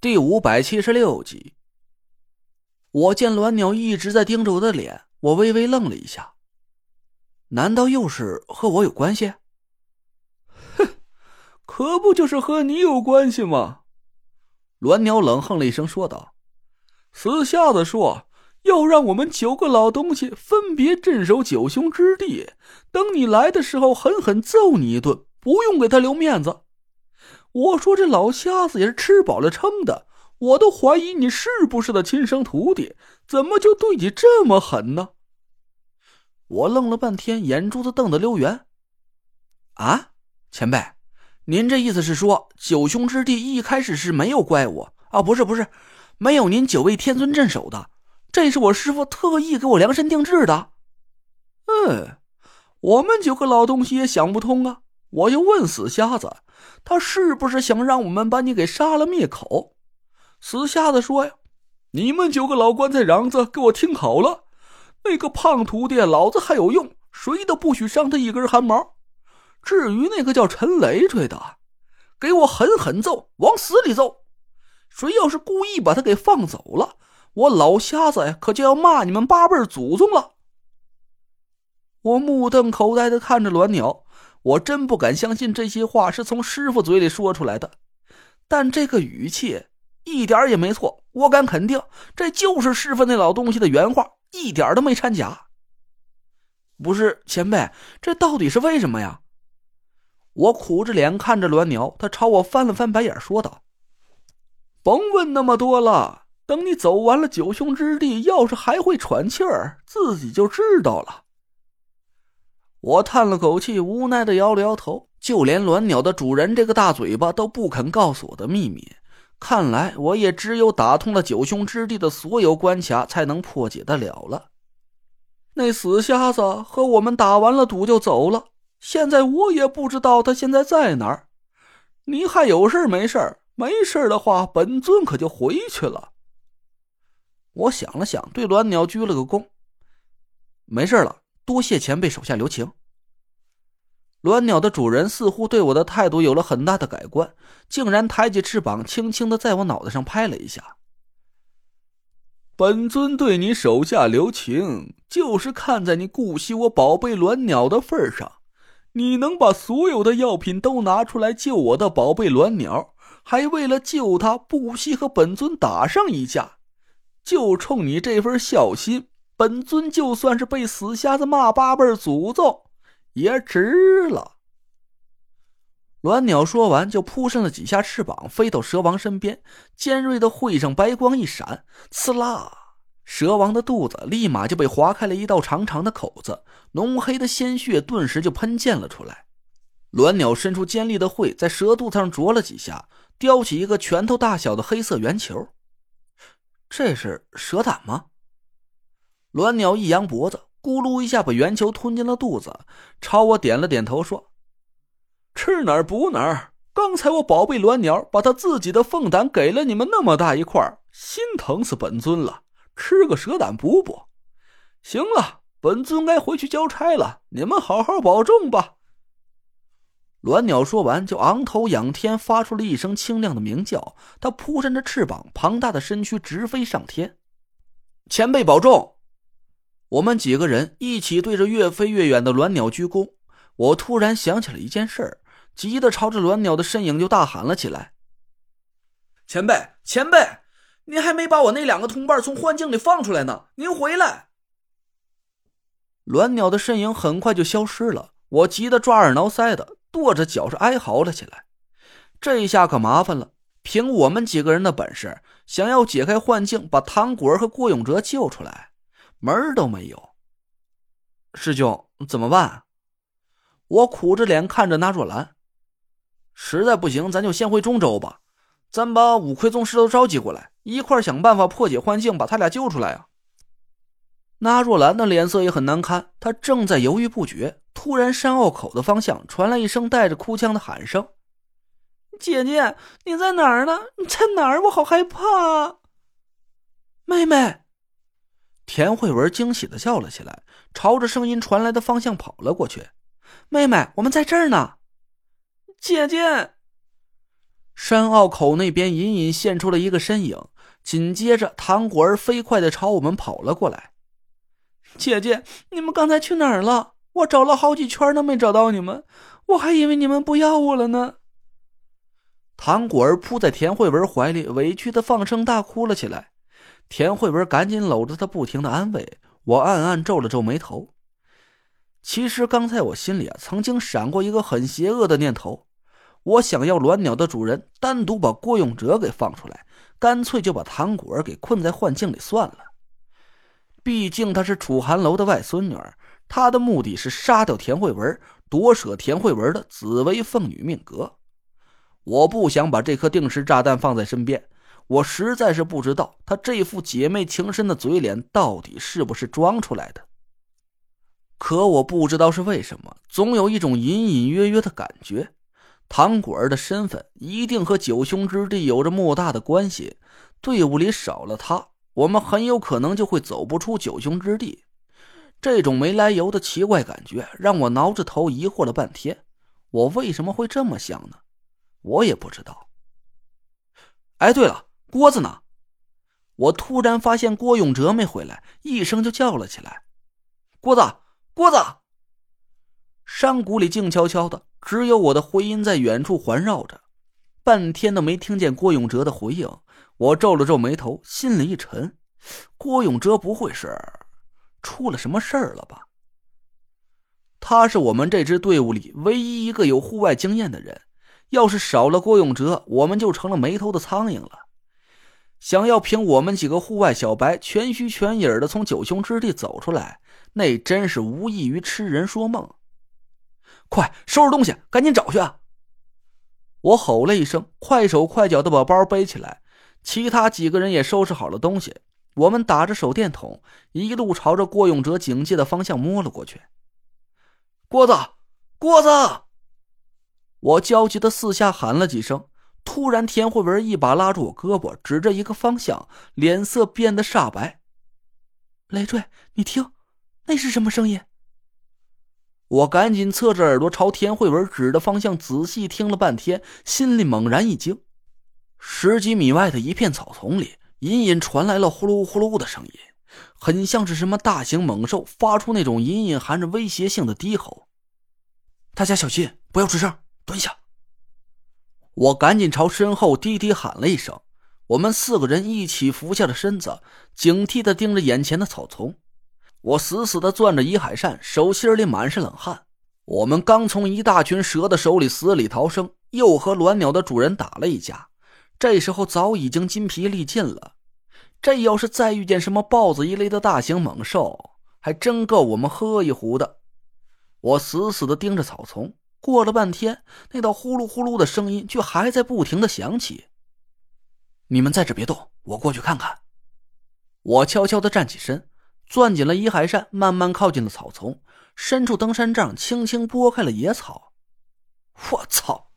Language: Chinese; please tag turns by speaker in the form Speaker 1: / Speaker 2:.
Speaker 1: 第五百七十六集，我见栾鸟一直在盯着我的脸，我微微愣了一下。难道又是和我有关系？
Speaker 2: 哼，可不就是和你有关系吗？栾鸟冷哼了一声，说道：“死瞎子说要让我们九个老东西分别镇守九凶之地，等你来的时候狠狠揍你一顿，不用给他留面子。”我说这老瞎子也是吃饱了撑的，我都怀疑你是不是他亲生徒弟，怎么就对你这么狠呢？
Speaker 1: 我愣了半天，眼珠子瞪得溜圆。啊，前辈，您这意思是说九凶之地一开始是没有怪物啊？不是不是，没有您九位天尊镇守的，这是我师傅特意给我量身定制的。
Speaker 2: 嗯，我们九个老东西也想不通啊。我又问死瞎子。他是不是想让我们把你给杀了灭口？死瞎子说呀：“你们九个老棺材瓤子，给我听好了，那个胖徒弟老子还有用，谁都不许伤他一根汗毛。至于那个叫陈累赘的，给我狠狠揍，往死里揍。谁要是故意把他给放走了，我老瞎子呀，可就要骂你们八辈祖宗了。”我目瞪口呆的看着鸾鸟。我真不敢相信这些话是从师傅嘴里说出来的，但这个语气一点也没错。我敢肯定，这就是师傅那老东西的原话，一点都没掺假。
Speaker 1: 不是前辈，这到底是为什么呀？我苦着脸看着栾鸟，他朝我翻了翻白眼，说道：“
Speaker 2: 甭问那么多了，等你走完了九兄之地，要是还会喘气儿，自己就知道了。”我叹了口气，无奈的摇了摇头。就连鸾鸟的主人这个大嘴巴都不肯告诉我的秘密，看来我也只有打通了九凶之地的所有关卡，才能破解得了了。那死瞎子和我们打完了赌就走了，现在我也不知道他现在在哪儿。你还有事没事没事的话，本尊可就回去了。
Speaker 1: 我想了想，对鸾鸟鞠了个躬，没事了。多谢前辈手下留情。鸾鸟的主人似乎对我的态度有了很大的改观，竟然抬起翅膀，轻轻的在我脑袋上拍了一下。
Speaker 2: 本尊对你手下留情，就是看在你顾惜我宝贝鸾鸟的份上，你能把所有的药品都拿出来救我的宝贝鸾鸟，还为了救他不惜和本尊打上一架，就冲你这份孝心。本尊就算是被死瞎子骂八辈祖宗，也值了。
Speaker 1: 鸾鸟说完，就扑扇了几下翅膀，飞到蛇王身边，尖锐的喙上白光一闪，刺啦！蛇王的肚子立马就被划开了一道长长的口子，浓黑的鲜血顿时就喷溅了出来。鸾鸟伸出尖利的喙，在蛇肚子上啄了几下，叼起一个拳头大小的黑色圆球。这是蛇胆吗？鸾鸟一扬脖子，咕噜一下把圆球吞进了肚子，朝我点了点头，说：“
Speaker 2: 吃哪儿补哪儿。刚才我宝贝鸾鸟把他自己的凤胆给了你们那么大一块，心疼死本尊了。吃个蛇胆补补。行了，本尊该回去交差了，你们好好保重吧。”
Speaker 1: 鸾鸟说完，就昂头仰天，发出了一声清亮的鸣叫。它扑扇着翅膀，庞大的身躯直飞上天。前辈保重。我们几个人一起对着越飞越远的鸾鸟鞠躬。我突然想起了一件事儿，急得朝着鸾鸟的身影就大喊了起来：“
Speaker 3: 前辈，前辈，您还没把我那两个同伴从幻境里放出来呢！您回来！”
Speaker 1: 鸾鸟的身影很快就消失了。我急得抓耳挠腮的，跺着脚是哀嚎了起来。这下可麻烦了，凭我们几个人的本事，想要解开幻境，把唐果儿和郭永哲救出来。门儿都没有，师兄怎么办？我苦着脸看着那若兰，实在不行，咱就先回中州吧。咱把五魁宗师都召集过来，一块想办法破解幻境，把他俩救出来啊！那若兰的脸色也很难看，她正在犹豫不决，突然山坳口的方向传来一声带着哭腔的喊声：“
Speaker 4: 姐姐，你在哪儿呢？你在哪儿？我好害怕！”
Speaker 1: 妹妹。田慧文惊喜的叫了起来，朝着声音传来的方向跑了过去。“妹妹，我们在这儿呢。”
Speaker 4: 姐姐，
Speaker 1: 山坳口那边隐隐现出了一个身影，紧接着唐果儿飞快的朝我们跑了过来。
Speaker 4: 姐姐，你们刚才去哪儿了？我找了好几圈都没找到你们，我还以为你们不要我了呢。
Speaker 1: 唐果儿扑在田慧文怀里，委屈的放声大哭了起来。田慧文赶紧搂着他，不停的安慰。我暗暗皱了皱眉头。其实刚才我心里啊，曾经闪过一个很邪恶的念头，我想要鸾鸟的主人单独把郭永哲给放出来，干脆就把唐果儿给困在幻境里算了。毕竟她是楚寒楼的外孙女儿，他的目的是杀掉田慧文，夺舍田慧文的紫薇凤女命格。我不想把这颗定时炸弹放在身边。我实在是不知道他这副姐妹情深的嘴脸到底是不是装出来的。可我不知道是为什么，总有一种隐隐约约的感觉，唐果儿的身份一定和九兄之地有着莫大的关系。队伍里少了他，我们很有可能就会走不出九兄之地。这种没来由的奇怪感觉让我挠着头疑惑了半天。我为什么会这么想呢？我也不知道。哎，对了。郭子呢？我突然发现郭永哲没回来，一声就叫了起来：“郭子，郭子！”山谷里静悄悄的，只有我的回音在远处环绕着。半天都没听见郭永哲的回应，我皱了皱眉头，心里一沉：郭永哲不会是出了什么事儿了吧？他是我们这支队伍里唯一一个有户外经验的人，要是少了郭永哲，我们就成了没头的苍蝇了。想要凭我们几个户外小白全虚全影的从九兄之地走出来，那真是无异于痴人说梦。快收拾东西，赶紧找去！啊我吼了一声，快手快脚的把包背起来。其他几个人也收拾好了东西，我们打着手电筒，一路朝着郭永哲警戒的方向摸了过去。
Speaker 3: 郭子，郭子！
Speaker 1: 我焦急的四下喊了几声。突然，田慧文一把拉住我胳膊，指着一个方向，脸色变得煞白。
Speaker 4: 累赘，你听，那是什么声音？
Speaker 1: 我赶紧侧着耳朵朝田慧文指的方向仔细听了半天，心里猛然一惊。十几米外的一片草丛里，隐隐传来了呼噜呼噜的声音，很像是什么大型猛兽发出那种隐隐含着威胁性的低吼。大家小心，不要吱声，蹲下。我赶紧朝身后低低喊了一声，我们四个人一起伏下了身子，警惕的盯着眼前的草丛。我死死的攥着伊海扇，手心里满是冷汗。我们刚从一大群蛇的手里死里逃生，又和鸾鸟的主人打了一架，这时候早已经筋疲力尽了。这要是再遇见什么豹子一类的大型猛兽，还真够我们喝一壶的。我死死的盯着草丛。过了半天，那道呼噜呼噜的声音却还在不停的响起。你们在这别动，我过去看看。我悄悄的站起身，攥紧了伊海扇，慢慢靠近了草丛，伸出登山杖，轻轻拨开了野草。我操！